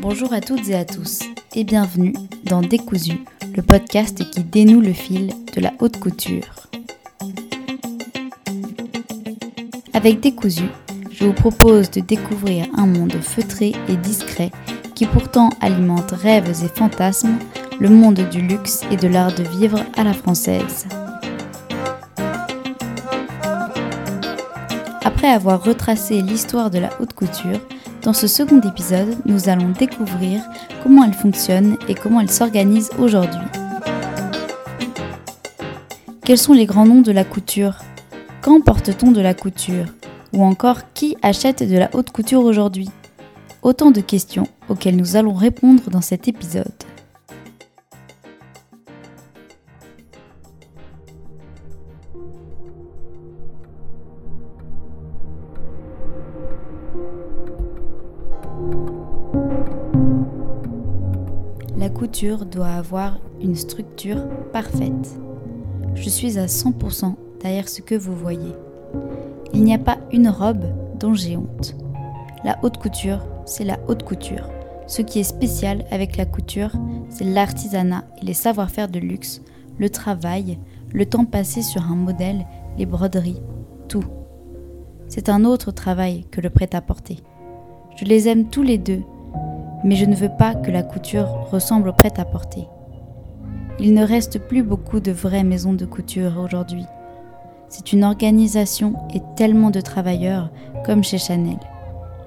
Bonjour à toutes et à tous et bienvenue dans Décousu, le podcast qui dénoue le fil de la haute couture. Avec Décousu, je vous propose de découvrir un monde feutré et discret qui pourtant alimente rêves et fantasmes, le monde du luxe et de l'art de vivre à la française. Après avoir retracé l'histoire de la haute couture, dans ce second épisode, nous allons découvrir comment elle fonctionne et comment elle s'organise aujourd'hui. Quels sont les grands noms de la couture? Quand porte-t-on de la couture? Ou encore qui achète de la haute couture aujourd'hui? Autant de questions auxquelles nous allons répondre dans cet épisode. Doit avoir une structure parfaite. Je suis à 100% derrière ce que vous voyez. Il n'y a pas une robe dont j'ai honte. La haute couture, c'est la haute couture. Ce qui est spécial avec la couture, c'est l'artisanat et les savoir-faire de luxe, le travail, le temps passé sur un modèle, les broderies, tout. C'est un autre travail que le prêt-à-porter. Je les aime tous les deux, mais je ne veux pas que la couture ressemble au prêt-à-porter. Il ne reste plus beaucoup de vraies maisons de couture aujourd'hui. C'est une organisation et tellement de travailleurs comme chez Chanel.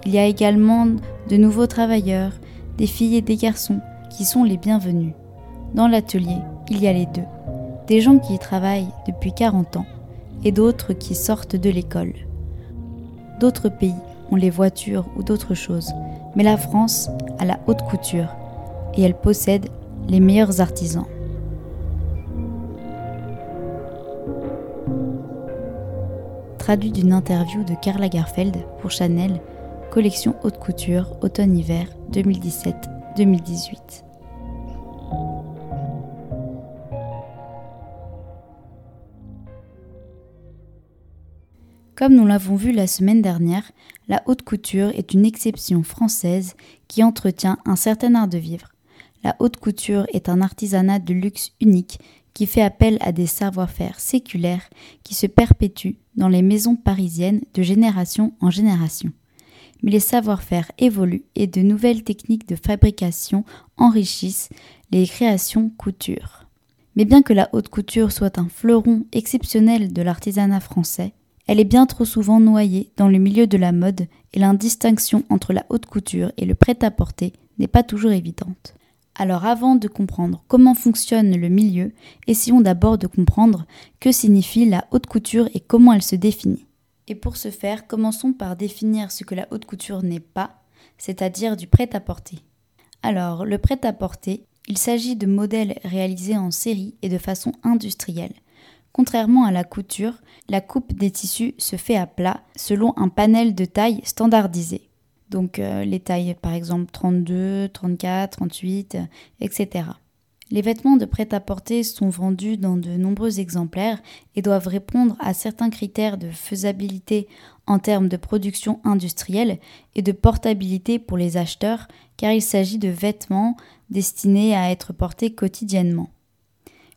Il y a également de nouveaux travailleurs, des filles et des garçons qui sont les bienvenus. Dans l'atelier, il y a les deux. Des gens qui travaillent depuis 40 ans et d'autres qui sortent de l'école. D'autres pays les voitures ou d'autres choses, mais la France a la haute couture et elle possède les meilleurs artisans. Traduit d'une interview de Karl Lagerfeld pour Chanel, collection haute couture automne-hiver 2017-2018. Comme nous l'avons vu la semaine dernière, la haute couture est une exception française qui entretient un certain art de vivre. La haute couture est un artisanat de luxe unique qui fait appel à des savoir-faire séculaires qui se perpétuent dans les maisons parisiennes de génération en génération. Mais les savoir-faire évoluent et de nouvelles techniques de fabrication enrichissent les créations couture. Mais bien que la haute couture soit un fleuron exceptionnel de l'artisanat français, elle est bien trop souvent noyée dans le milieu de la mode et l'indistinction entre la haute couture et le prêt-à-porter n'est pas toujours évidente. Alors avant de comprendre comment fonctionne le milieu, essayons d'abord de comprendre que signifie la haute couture et comment elle se définit. Et pour ce faire, commençons par définir ce que la haute couture n'est pas, c'est-à-dire du prêt-à-porter. Alors, le prêt-à-porter, il s'agit de modèles réalisés en série et de façon industrielle, Contrairement à la couture, la coupe des tissus se fait à plat selon un panel de tailles standardisé. Donc euh, les tailles par exemple 32, 34, 38, etc. Les vêtements de prêt-à-porter sont vendus dans de nombreux exemplaires et doivent répondre à certains critères de faisabilité en termes de production industrielle et de portabilité pour les acheteurs car il s'agit de vêtements destinés à être portés quotidiennement.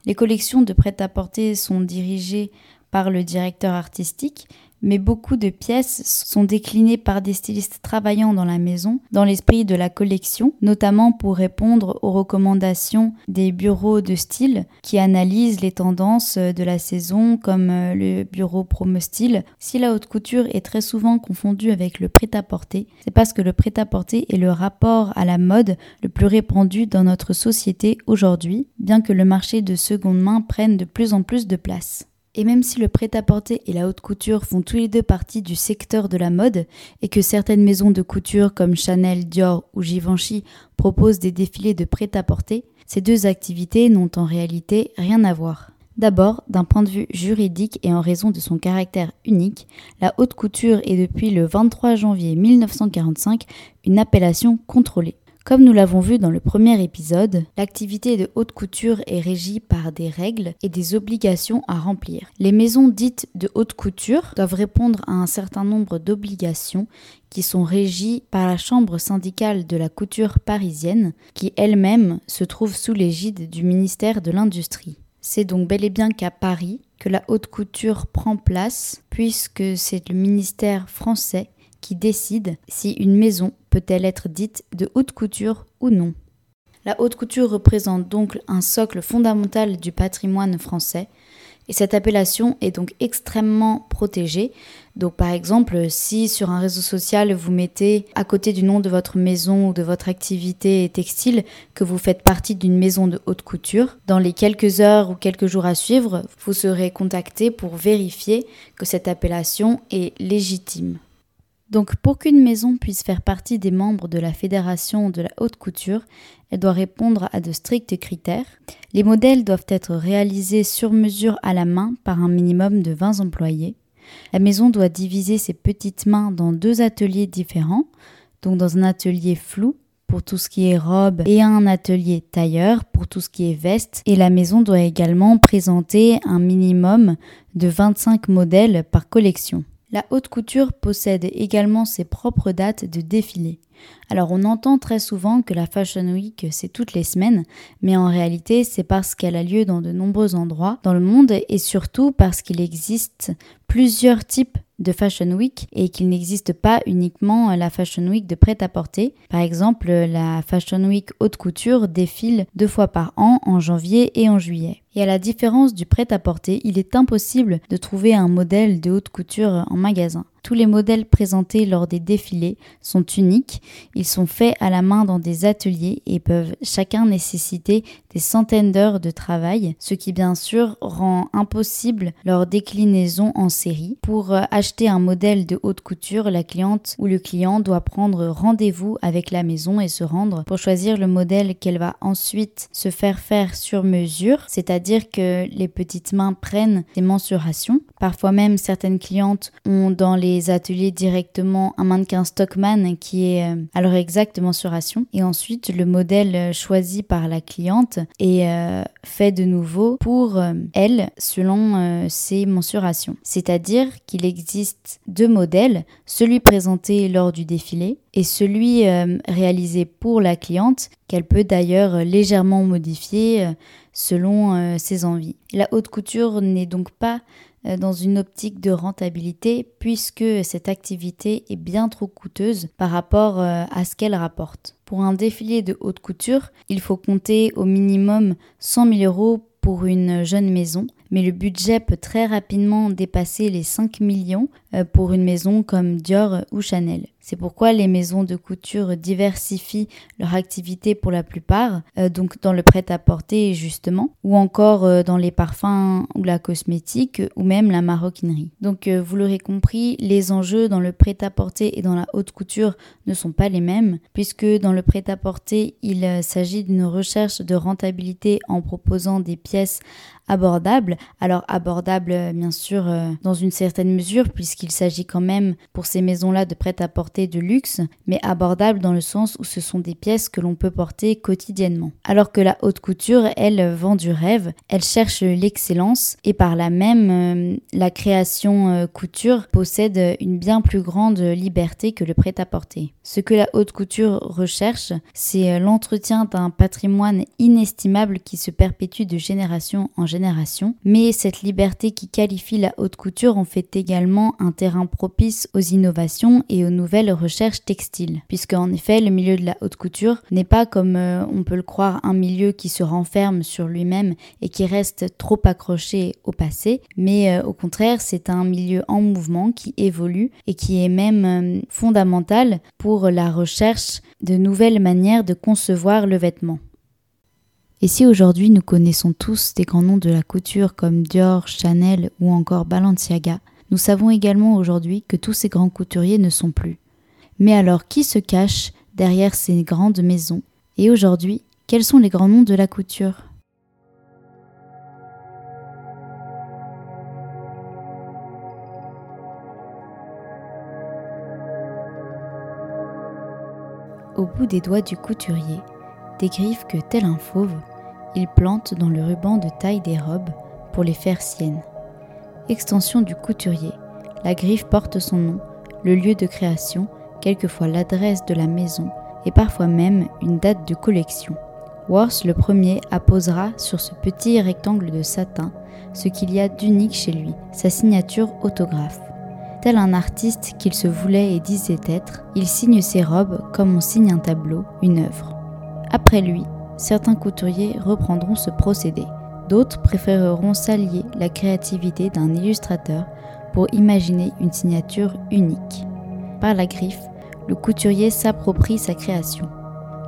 Les collections de prêt-à-porter sont dirigées par le directeur artistique, mais beaucoup de pièces sont déclinées par des stylistes travaillant dans la maison, dans l'esprit de la collection, notamment pour répondre aux recommandations des bureaux de style qui analysent les tendances de la saison, comme euh, le bureau Promo Style. Si la haute couture est très souvent confondue avec le prêt-à-porter, c'est parce que le prêt-à-porter est le rapport à la mode le plus répandu dans notre société aujourd'hui, bien que le marché de seconde main prenne de plus en plus de place. Et même si le prêt-à-porter et la haute couture font tous les deux partie du secteur de la mode, et que certaines maisons de couture comme Chanel, Dior ou Givenchy proposent des défilés de prêt-à-porter, ces deux activités n'ont en réalité rien à voir. D'abord, d'un point de vue juridique et en raison de son caractère unique, la haute couture est depuis le 23 janvier 1945 une appellation contrôlée. Comme nous l'avons vu dans le premier épisode, l'activité de haute couture est régie par des règles et des obligations à remplir. Les maisons dites de haute couture doivent répondre à un certain nombre d'obligations qui sont régies par la Chambre syndicale de la couture parisienne, qui elle-même se trouve sous l'égide du ministère de l'Industrie. C'est donc bel et bien qu'à Paris que la haute couture prend place, puisque c'est le ministère français qui décide si une maison peut-elle être dite de haute couture ou non. La haute couture représente donc un socle fondamental du patrimoine français et cette appellation est donc extrêmement protégée. Donc par exemple, si sur un réseau social vous mettez à côté du nom de votre maison ou de votre activité textile que vous faites partie d'une maison de haute couture, dans les quelques heures ou quelques jours à suivre, vous serez contacté pour vérifier que cette appellation est légitime. Donc pour qu'une maison puisse faire partie des membres de la Fédération de la haute couture, elle doit répondre à de stricts critères. Les modèles doivent être réalisés sur mesure à la main par un minimum de 20 employés. La maison doit diviser ses petites mains dans deux ateliers différents, donc dans un atelier flou pour tout ce qui est robe et un atelier tailleur pour tout ce qui est veste. Et la maison doit également présenter un minimum de 25 modèles par collection. La haute couture possède également ses propres dates de défilé. Alors on entend très souvent que la Fashion Week c'est toutes les semaines, mais en réalité c'est parce qu'elle a lieu dans de nombreux endroits dans le monde et surtout parce qu'il existe plusieurs types de Fashion Week et qu'il n'existe pas uniquement la Fashion Week de prêt-à-porter. Par exemple, la Fashion Week haute couture défile deux fois par an en janvier et en juillet. Et à la différence du prêt-à-porter, il est impossible de trouver un modèle de haute couture en magasin. Tous les modèles présentés lors des défilés sont uniques, ils sont faits à la main dans des ateliers et peuvent chacun nécessiter des centaines d'heures de travail, ce qui bien sûr rend impossible leur déclinaison en série. Pour euh, acheter un modèle de haute couture, la cliente ou le client doit prendre rendez-vous avec la maison et se rendre pour choisir le modèle qu'elle va ensuite se faire faire sur mesure, c'est-à-dire que les petites mains prennent des mensurations. Parfois même certaines clientes ont dans les ateliers directement un mannequin Stockman qui est euh, à leur exacte mensuration. Et ensuite, le modèle euh, choisi par la cliente est euh, fait de nouveau pour elle selon ses mensurations. C'est-à-dire qu'il existe deux modèles, celui présenté lors du défilé et celui réalisé pour la cliente qu'elle peut d'ailleurs légèrement modifier selon ses envies. La haute couture n'est donc pas euh, dans une optique de rentabilité puisque cette activité est bien trop coûteuse par rapport euh, à ce qu'elle rapporte. Pour un défilé de haute couture, il faut compter au minimum 100 000 euros pour une jeune maison, mais le budget peut très rapidement dépasser les 5 millions euh, pour une maison comme Dior ou Chanel. C'est pourquoi les maisons de couture diversifient leur activité pour la plupart, euh, donc dans le prêt-à-porter justement, ou encore euh, dans les parfums ou la cosmétique, ou même la maroquinerie. Donc vous l'aurez compris, les enjeux dans le prêt-à-porter et dans la haute couture ne sont pas les mêmes, puisque dans le prêt-à-porter, il s'agit d'une recherche de rentabilité en proposant des pièces abordables. Alors abordables bien sûr dans une certaine mesure, puisqu'il il s'agit quand même pour ces maisons-là de prêt-à-porter de luxe, mais abordable dans le sens où ce sont des pièces que l'on peut porter quotidiennement. Alors que la haute couture, elle, vend du rêve, elle cherche l'excellence et par là même, euh, la création euh, couture possède une bien plus grande liberté que le prêt-à-porter. Ce que la haute couture recherche, c'est euh, l'entretien d'un patrimoine inestimable qui se perpétue de génération en génération, mais cette liberté qui qualifie la haute couture en fait également un terrain propice aux innovations et aux nouvelles recherches textiles, puisque en effet le milieu de la haute couture n'est pas comme euh, on peut le croire un milieu qui se renferme sur lui-même et qui reste trop accroché au passé, mais euh, au contraire c'est un milieu en mouvement qui évolue et qui est même euh, fondamental pour la recherche de nouvelles manières de concevoir le vêtement. Et si aujourd'hui nous connaissons tous des grands noms de la couture comme Dior, Chanel ou encore Balenciaga, nous savons également aujourd'hui que tous ces grands couturiers ne sont plus. Mais alors qui se cache derrière ces grandes maisons? Et aujourd'hui, quels sont les grands noms de la couture? Au bout des doigts du couturier, des griffes que, tel un fauve, il plante dans le ruban de taille des robes pour les faire siennes. Extension du couturier, la griffe porte son nom, le lieu de création, quelquefois l'adresse de la maison et parfois même une date de collection. Worth le premier apposera sur ce petit rectangle de satin ce qu'il y a d'unique chez lui, sa signature autographe. Tel un artiste qu'il se voulait et disait être, il signe ses robes comme on signe un tableau, une œuvre. Après lui, certains couturiers reprendront ce procédé. D'autres préféreront s'allier la créativité d'un illustrateur pour imaginer une signature unique. Par la griffe, le couturier s'approprie sa création.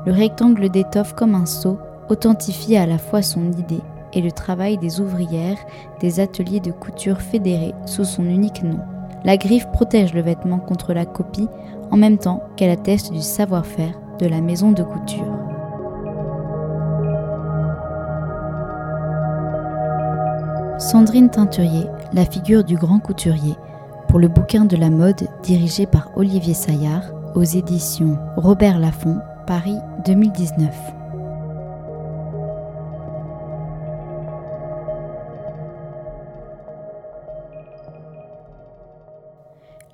Le rectangle d'étoffe comme un sceau authentifie à la fois son idée et le travail des ouvrières des ateliers de couture fédérés sous son unique nom. La griffe protège le vêtement contre la copie en même temps qu'elle atteste du savoir-faire de la maison de couture. Sandrine Teinturier, la figure du grand couturier, pour le bouquin de la mode dirigé par Olivier Saillard aux éditions Robert Laffont, Paris 2019.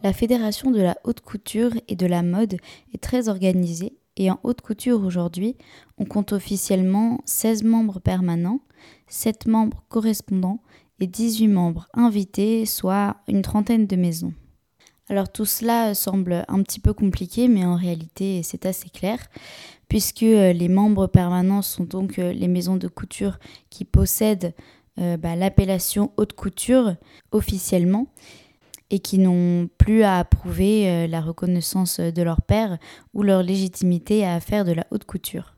La Fédération de la haute couture et de la mode est très organisée et en haute couture aujourd'hui, on compte officiellement 16 membres permanents, 7 membres correspondants et 18 membres invités, soit une trentaine de maisons. Alors tout cela semble un petit peu compliqué, mais en réalité c'est assez clair, puisque euh, les membres permanents sont donc euh, les maisons de couture qui possèdent euh, bah, l'appellation haute couture officiellement et qui n'ont plus à approuver euh, la reconnaissance de leur père ou leur légitimité à faire de la haute couture.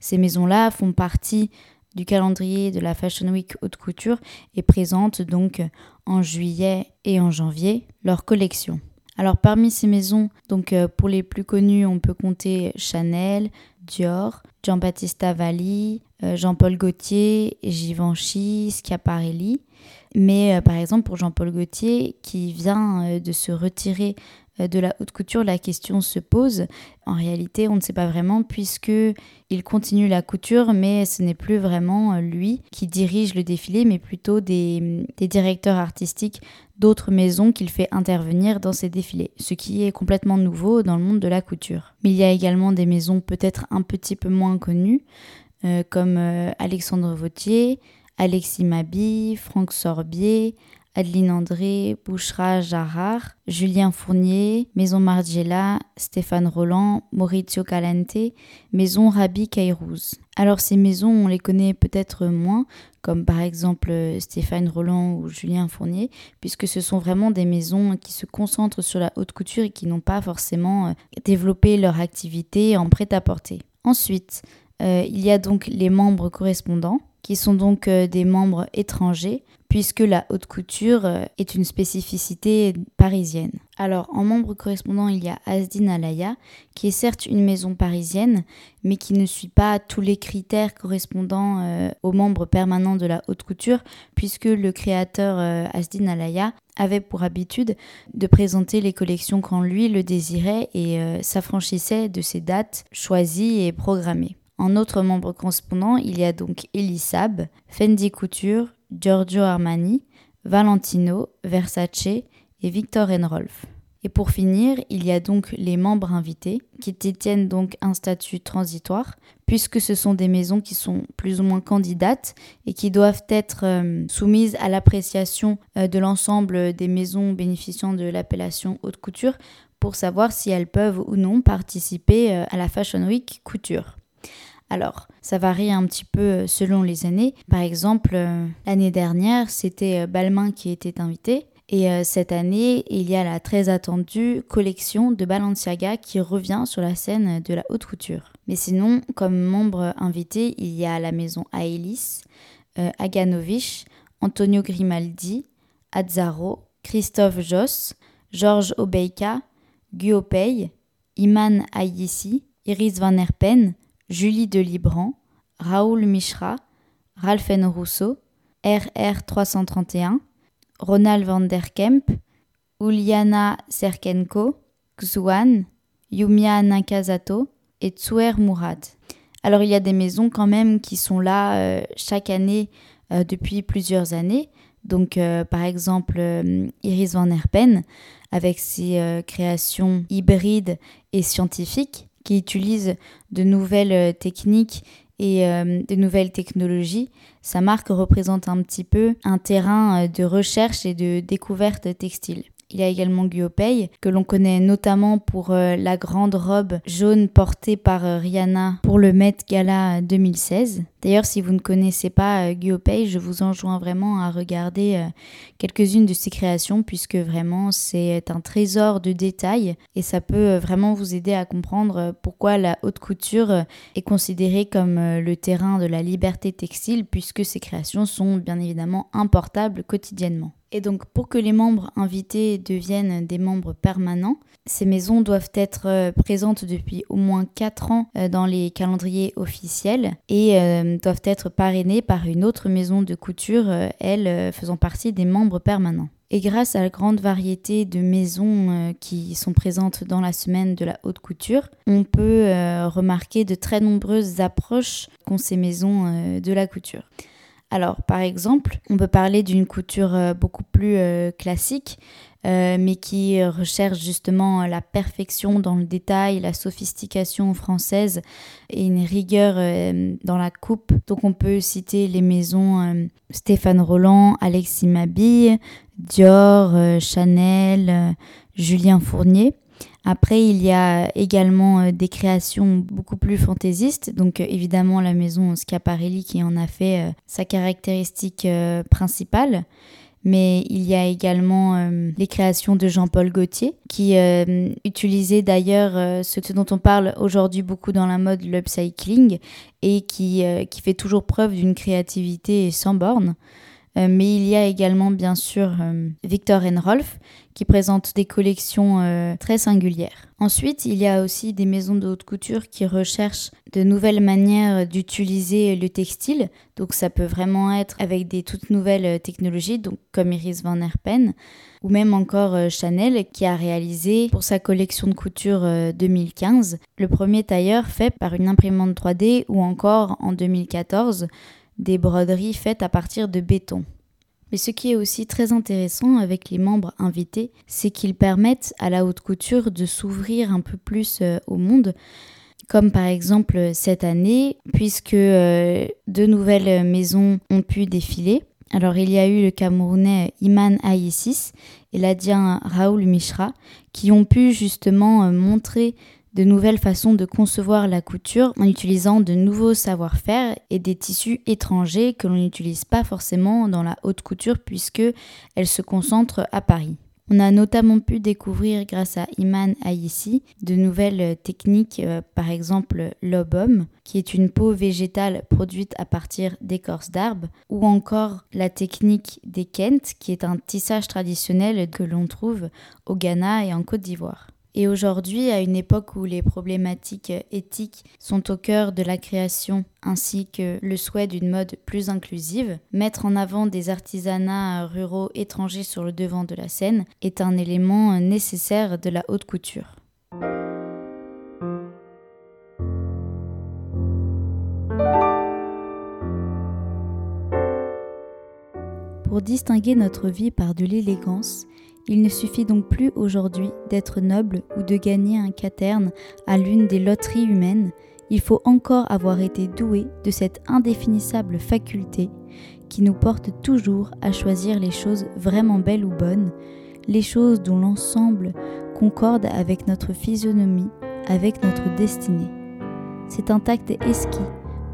Ces maisons-là font partie du calendrier de la Fashion Week haute couture et présentent donc en juillet et en janvier leur collection. Alors parmi ces maisons, donc euh, pour les plus connues, on peut compter Chanel, Dior, Giambattista Valli, euh, Jean-Paul Gaultier, Givenchy, Schiaparelli. Mais euh, par exemple, pour Jean-Paul Gaultier, qui vient de se retirer de la haute couture, la question se pose. En réalité, on ne sait pas vraiment puisque il continue la couture, mais ce n'est plus vraiment lui qui dirige le défilé, mais plutôt des, directeurs artistiques d'autres maisons qu'il fait intervenir dans ses défilés, ce qui est complètement nouveau dans le monde de la couture. Mais il y a également des maisons peut-être un petit peu moins connues, comme Alexandre Vautier, Alexis Mabi, Franck Sorbier, Adeline André, Bouchra Jarrar, Julien Fournier, Maison Margiela, Stéphane Roland, Maurizio Calente, Maison Rabi Kairouz. Alors ces maisons, on les connaît peut-être moins, comme par exemple Stéphane Roland ou Julien Fournier, puisque ce sont vraiment des maisons qui se concentrent sur la haute couture et qui n'ont pas forcément euh, développé leur activité en prêt-à-porter. Ensuite, euh, il y a donc les membres correspondants, qui sont donc euh, des membres étrangers, puisque la haute couture euh, est une spécificité parisienne. Alors, en membre correspondant, il y a Asdin Alaya, qui est certes une maison parisienne, mais qui ne suit pas tous les critères correspondant euh, aux membres permanents de la haute couture, puisque le créateur Asdin Alaya avait pour habitude de présenter les collections quand lui le désirait et s'affranchissait de ces dates choisies et programmées. En autres membres correspondants, il y a donc Elisab, Fendi Couture, Giorgio Armani, Valentino, Versace et Victor Rolf. Et pour finir, il y a donc les membres invités qui détiennent donc un statut transitoire puisque ce sont des maisons qui sont plus ou moins candidates et qui doivent être euh, soumises à l'appréciation euh, de l'ensemble des maisons bénéficiant de l'appellation haute couture pour savoir si elles peuvent ou non participer euh, à la Fashion Week couture. Alors, ça varie un petit peu euh, selon les années. Par exemple, euh, l'année dernière, c'était euh, Balmain qui était invité. Et cette année, il y a la très attendue collection de Balenciaga qui revient sur la scène de la haute couture. Mais sinon, comme membre invité, il y a la maison Aelis, Aganovich, Antonio Grimaldi, Azzaro, Christophe Joss, Georges Obeika, Guopey, Iman Ayessi, Iris Van Herpen, Julie Delibran, Raoul Mishra, Ralphen Rousseau, RR 331, Ronald van der Kemp, Uliana Serkenko, Xuan, Yumia Nakazato, et Tsuer Mourad. Alors il y a des maisons quand même qui sont là euh, chaque année euh, depuis plusieurs années. Donc euh, par exemple Iris van Herpen avec ses créations hybrides et scientifiques qui utilisent de nouvelles techniques et de nouvelles technologies. Sa marque représente un petit peu un terrain de recherche et de découverte textile. Il y a également Guopei, que l'on connaît notamment pour euh, la grande robe jaune portée par euh, Rihanna pour le Met Gala 2016. D'ailleurs, si vous ne connaissez pas euh, je vous enjoins vraiment à regarder euh, quelques-unes de ses créations, puisque vraiment c'est un trésor de détails et ça peut vraiment vous aider à comprendre pourquoi la haute couture est considérée comme le terrain de la liberté textile, puisque ses créations sont bien évidemment importables quotidiennement. Et donc pour que les membres invités deviennent des membres permanents, ces maisons doivent être euh, présentes depuis au moins 4 ans euh, dans les calendriers officiels et euh, doivent être parrainées par une autre maison de couture, elle faisant partie des membres permanents. Et grâce à la grande variété de maisons qui sont présentes dans la semaine de la haute couture, on peut remarquer de très nombreuses approches qu'ont ces maisons de la couture. Alors, par exemple, on peut parler d'une couture euh, beaucoup plus euh, classique, euh, mais qui recherche justement la perfection dans le détail, la sophistication française et une rigueur dans la coupe. Donc, on peut citer les maisons Stéphane Roland, Alexis Mabille, Dior, Chanel, Julien Fournier. Après, il y a également euh, des créations beaucoup plus fantaisistes. Donc, euh, évidemment, la maison Schiaparelli qui en a fait euh, sa caractéristique principale. Mais il y a également les créations de Jean-Paul Gaultier, qui utilisait d'ailleurs ce dont on parle aujourd'hui beaucoup dans la mode, l'upcycling, et qui, qui fait toujours preuve d'une créativité sans borne. Euh, mais il y a également bien sûr euh, Victor Rolf qui présente des collections euh, très singulières. Ensuite, il y a aussi des maisons de haute couture qui recherchent de nouvelles manières d'utiliser le textile. Donc ça peut vraiment être avec des toutes nouvelles technologies, donc comme Iris Van Herpen, ou même encore Chanel qui a réalisé pour sa collection de couture 2015 le premier tailleur fait par une imprimante 3D ou encore en 2014 des broderies faites à partir de béton. Mais ce qui est aussi très intéressant avec les membres invités, c'est qu'ils permettent à la haute couture de s'ouvrir un peu plus euh, au monde, comme par exemple cette année, puisque euh, deux nouvelles maisons ont pu défiler. Alors il y a eu le Camerounais Iman Aïssis et l'Adien Raoul Mishra qui ont pu justement euh, montrer de nouvelles façons de concevoir la couture en utilisant de nouveaux savoir-faire et des tissus étrangers que l'on n'utilise pas forcément dans la haute couture puisque elle se concentre à Paris. On a notamment pu découvrir grâce à Iman Ayissi de nouvelles techniques, euh, par exemple l'obum, qui est une peau végétale produite à partir d'écorces d'arbres, ou encore la technique des Kent, qui est un tissage traditionnel que l'on trouve au Ghana et en Côte d'Ivoire. Et aujourd'hui, à une époque où les problématiques éthiques sont au cœur de la création ainsi que le souhait d'une mode plus inclusive, mettre en avant des artisanats ruraux étrangers sur le devant de la scène est un élément nécessaire de la haute couture. Pour distinguer notre vie par de l'élégance, il ne suffit donc plus aujourd'hui d'être noble ou de gagner un quaterne à l'une des loteries humaines, il faut encore avoir été doué de cette indéfinissable faculté qui nous porte toujours à choisir les choses vraiment belles ou bonnes, les choses dont l'ensemble concorde avec notre physionomie, avec notre destinée. C'est un tact esquis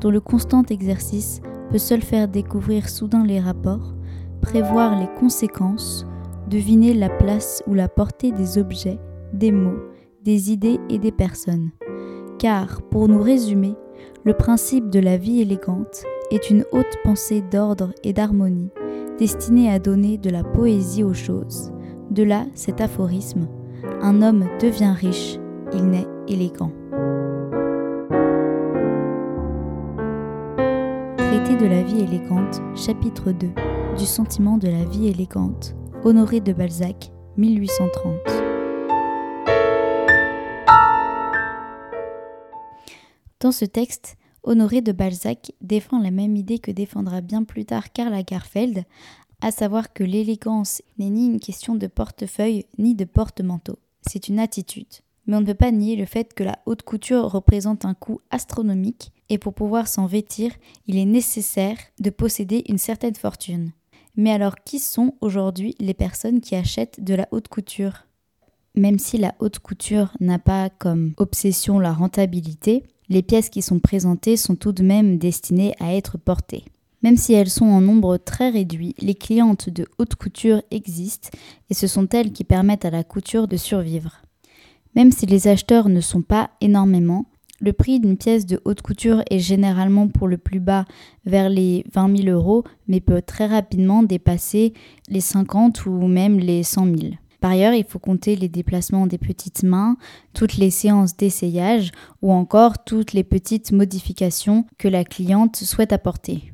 dont le constant exercice peut seul faire découvrir soudain les rapports, prévoir les conséquences, deviner la place ou la portée des objets, des mots, des idées et des personnes. Car, pour nous résumer, le principe de la vie élégante est une haute pensée d'ordre et d'harmonie, destinée à donner de la poésie aux choses. De là cet aphorisme Un homme devient riche, il naît élégant. Traité de la vie élégante, chapitre 2 Du sentiment de la vie élégante, Honoré de Balzac, 1830. Dans ce texte, Honoré de Balzac défend la même idée que défendra bien plus tard Karl Lagerfeld, à savoir que l'élégance n'est ni une question de portefeuille ni de porte-manteau, c'est une attitude. Mais on ne peut pas nier le fait que la haute couture représente un coût astronomique et pour pouvoir s'en vêtir, il est nécessaire de posséder une certaine fortune. Mais alors qui sont aujourd'hui les personnes qui achètent de la haute couture? Même si la haute couture n'a pas comme obsession la rentabilité, les pièces qui sont présentées sont tout de même destinées à être portées. Même si elles sont en nombre très réduit, les clientes de haute couture existent et ce sont elles qui permettent à la couture de survivre. Même si les acheteurs ne sont pas énormément, le prix d'une pièce de haute couture est généralement pour le plus bas vers les 20 000 euros, mais peut très rapidement dépasser les 50 ou même les 100 000. Par ailleurs, il faut compter les déplacements des petites mains, toutes les séances d'essayage ou encore toutes les petites modifications que la cliente souhaite apporter.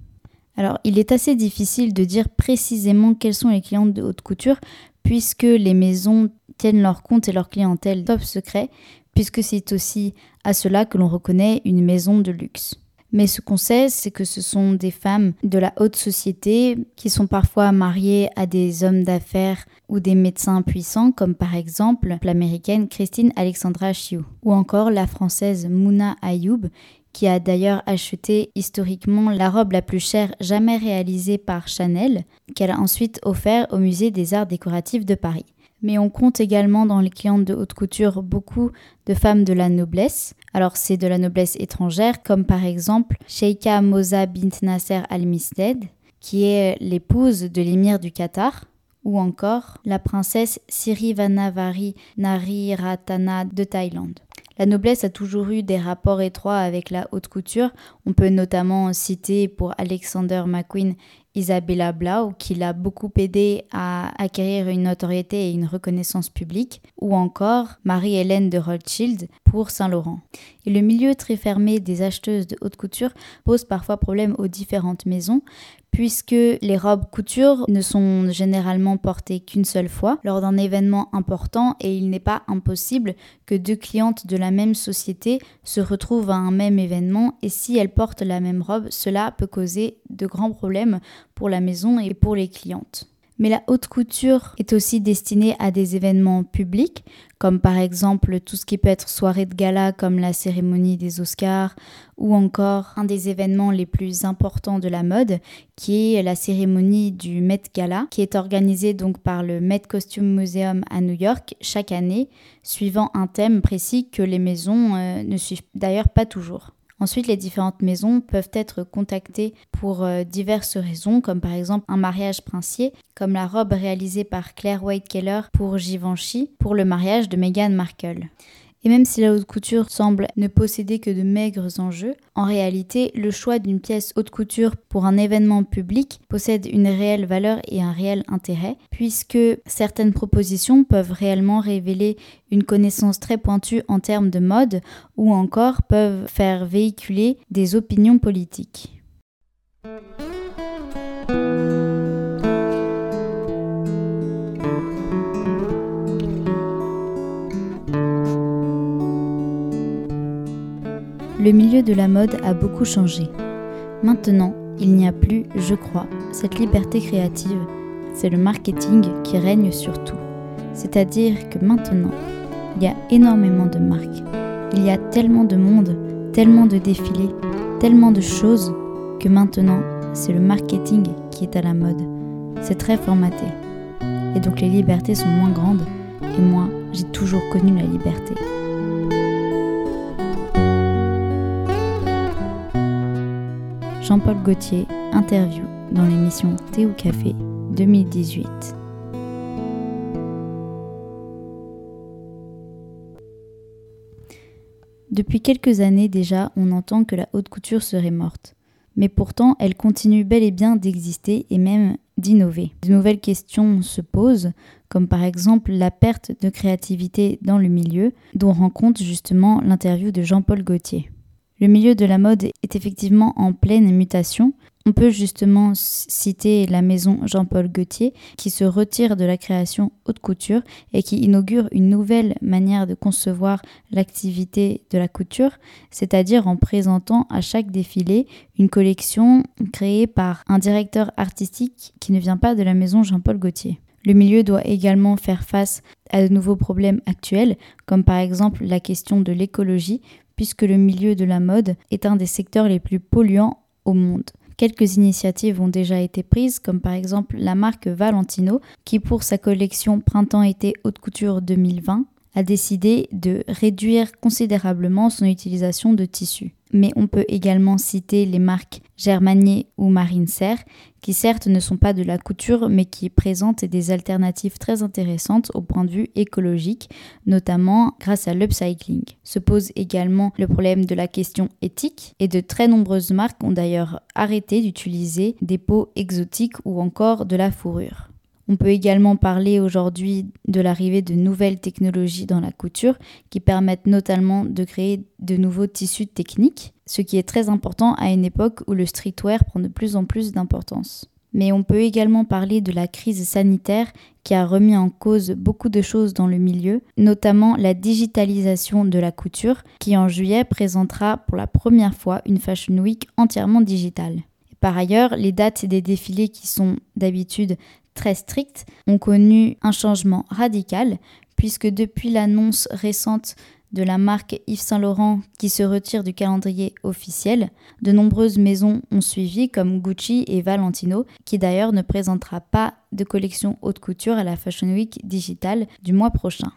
Alors, il est assez difficile de dire précisément quelles sont les clientes de haute couture puisque les maisons tiennent leur compte et leur clientèle top secret, puisque c'est aussi à cela que l'on reconnaît une maison de luxe. Mais ce qu'on sait, c'est que ce sont des femmes de la haute société qui sont parfois mariées à des hommes d'affaires ou des médecins puissants, comme par exemple l'américaine Christine Alexandra Chiu, ou encore la française Mouna Ayoub, qui a d'ailleurs acheté historiquement la robe la plus chère jamais réalisée par Chanel, qu'elle a ensuite offert au musée des arts décoratifs de Paris mais on compte également dans les clientes de haute couture beaucoup de femmes de la noblesse. Alors c'est de la noblesse étrangère, comme par exemple Sheikha Moza bint Nasser al-Misted, qui est l'épouse de l'émir du Qatar, ou encore la princesse Sirivanavari Nariratana de Thaïlande. La noblesse a toujours eu des rapports étroits avec la haute couture. On peut notamment citer pour Alexander McQueen Isabella Blau, qui l'a beaucoup aidé à acquérir une notoriété et une reconnaissance publique, ou encore Marie-Hélène de Rothschild pour Saint-Laurent. Et le milieu très fermé des acheteuses de haute couture pose parfois problème aux différentes maisons, puisque les robes couture ne sont généralement portées qu'une seule fois lors d'un événement important et il n'est pas impossible que deux clientes de la même société se retrouvent à un même événement et si elles portent la même robe, cela peut causer de grands problèmes pour la maison et pour les clientes. Mais la haute couture est aussi destinée à des événements publics, comme par exemple tout ce qui peut être soirée de gala comme la cérémonie des Oscars, ou encore un des événements les plus importants de la mode, qui est la cérémonie du Met Gala, qui est organisée donc par le Met Costume Museum à New York chaque année, suivant un thème précis que les maisons euh, ne suivent d'ailleurs pas toujours. Ensuite, les différentes maisons peuvent être contactées pour euh, diverses raisons, comme par exemple un mariage princier, comme la robe réalisée par Claire White Keller pour Givenchy pour le mariage de Meghan Markle. Et même si la haute couture semble ne posséder que de maigres enjeux, en réalité, le choix d'une pièce haute couture pour un événement public possède une réelle valeur et un réel intérêt, puisque certaines propositions peuvent réellement révéler une connaissance très pointue en termes de mode ou encore peuvent faire véhiculer des opinions politiques. Le milieu de la mode a beaucoup changé. Maintenant, il n'y a plus, je crois, cette liberté créative. C'est le marketing qui règne sur tout. C'est-à-dire que maintenant, il y a énormément de marques. Il y a tellement de monde, tellement de défilés, tellement de choses que maintenant, c'est le marketing qui est à la mode. C'est très formaté. Et donc les libertés sont moins grandes. Et moi, j'ai toujours connu la liberté. Jean-Paul Gaultier, interview dans l'émission Thé ou Café 2018. Depuis quelques années déjà, on entend que la haute couture serait morte. Mais pourtant, elle continue bel et bien d'exister et même d'innover. De nouvelles questions se posent, comme par exemple la perte de créativité dans le milieu, dont rend compte justement l'interview de Jean-Paul Gaultier. Le milieu de la mode est effectivement en pleine mutation. On peut justement citer la maison Jean-Paul Gaultier qui se retire de la création haute couture et qui inaugure une nouvelle manière de concevoir l'activité de la couture, c'est-à-dire en présentant à chaque défilé une collection créée par un directeur artistique qui ne vient pas de la maison Jean-Paul Gaultier. Le milieu doit également faire face à de nouveaux problèmes actuels, comme par exemple la question de l'écologie, puisque le milieu de la mode est un des secteurs les plus polluants au monde. Quelques initiatives ont déjà été prises, comme par exemple la marque Valentino, qui pour sa collection Printemps-été haute couture 2020 a décidé de réduire considérablement son utilisation de tissus. Mais on peut également citer les marques Germanier ou Marine Serre, qui certes ne sont pas de la couture, mais qui présentent des alternatives très intéressantes au point de vue écologique, notamment grâce à l'upcycling. Se pose également le problème de la question éthique, et de très nombreuses marques ont d'ailleurs arrêté d'utiliser des peaux exotiques ou encore de la fourrure. On peut également parler aujourd'hui de l'arrivée de nouvelles technologies dans la couture qui permettent notamment de créer de nouveaux tissus techniques, ce qui est très important à une époque où le streetwear prend de plus en plus d'importance. Mais on peut également parler de la crise sanitaire qui a remis en cause beaucoup de choses dans le milieu, notamment la digitalisation de la couture qui en juillet présentera pour la première fois une Fashion Week entièrement digitale. Par ailleurs, les dates des défilés qui sont d'habitude très strictes ont connu un changement radical puisque depuis l'annonce récente de la marque Yves Saint Laurent qui se retire du calendrier officiel, de nombreuses maisons ont suivi comme Gucci et Valentino qui d'ailleurs ne présentera pas de collection haute couture à la Fashion Week digitale du mois prochain.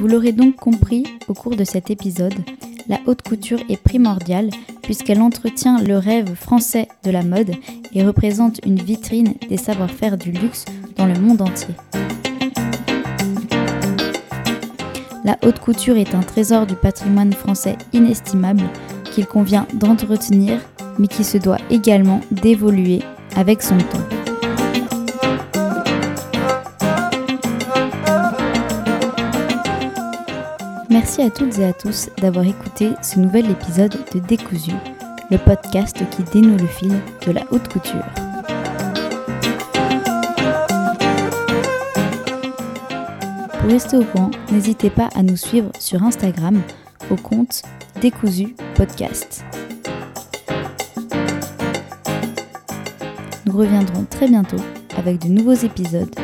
Vous l'aurez donc compris au cours de cet épisode, la haute couture est primordiale puisqu'elle entretient le rêve français de la mode et représente une vitrine des savoir-faire du luxe dans le monde entier. La haute couture est un trésor du patrimoine français inestimable qu'il convient d'entretenir mais qui se doit également d'évoluer avec son temps. Merci à toutes et à tous d'avoir écouté ce nouvel épisode de Décousu, le podcast qui dénoue le fil de la haute couture. Pour rester au courant, n'hésitez pas à nous suivre sur Instagram au compte Décousu Podcast. Nous reviendrons très bientôt avec de nouveaux épisodes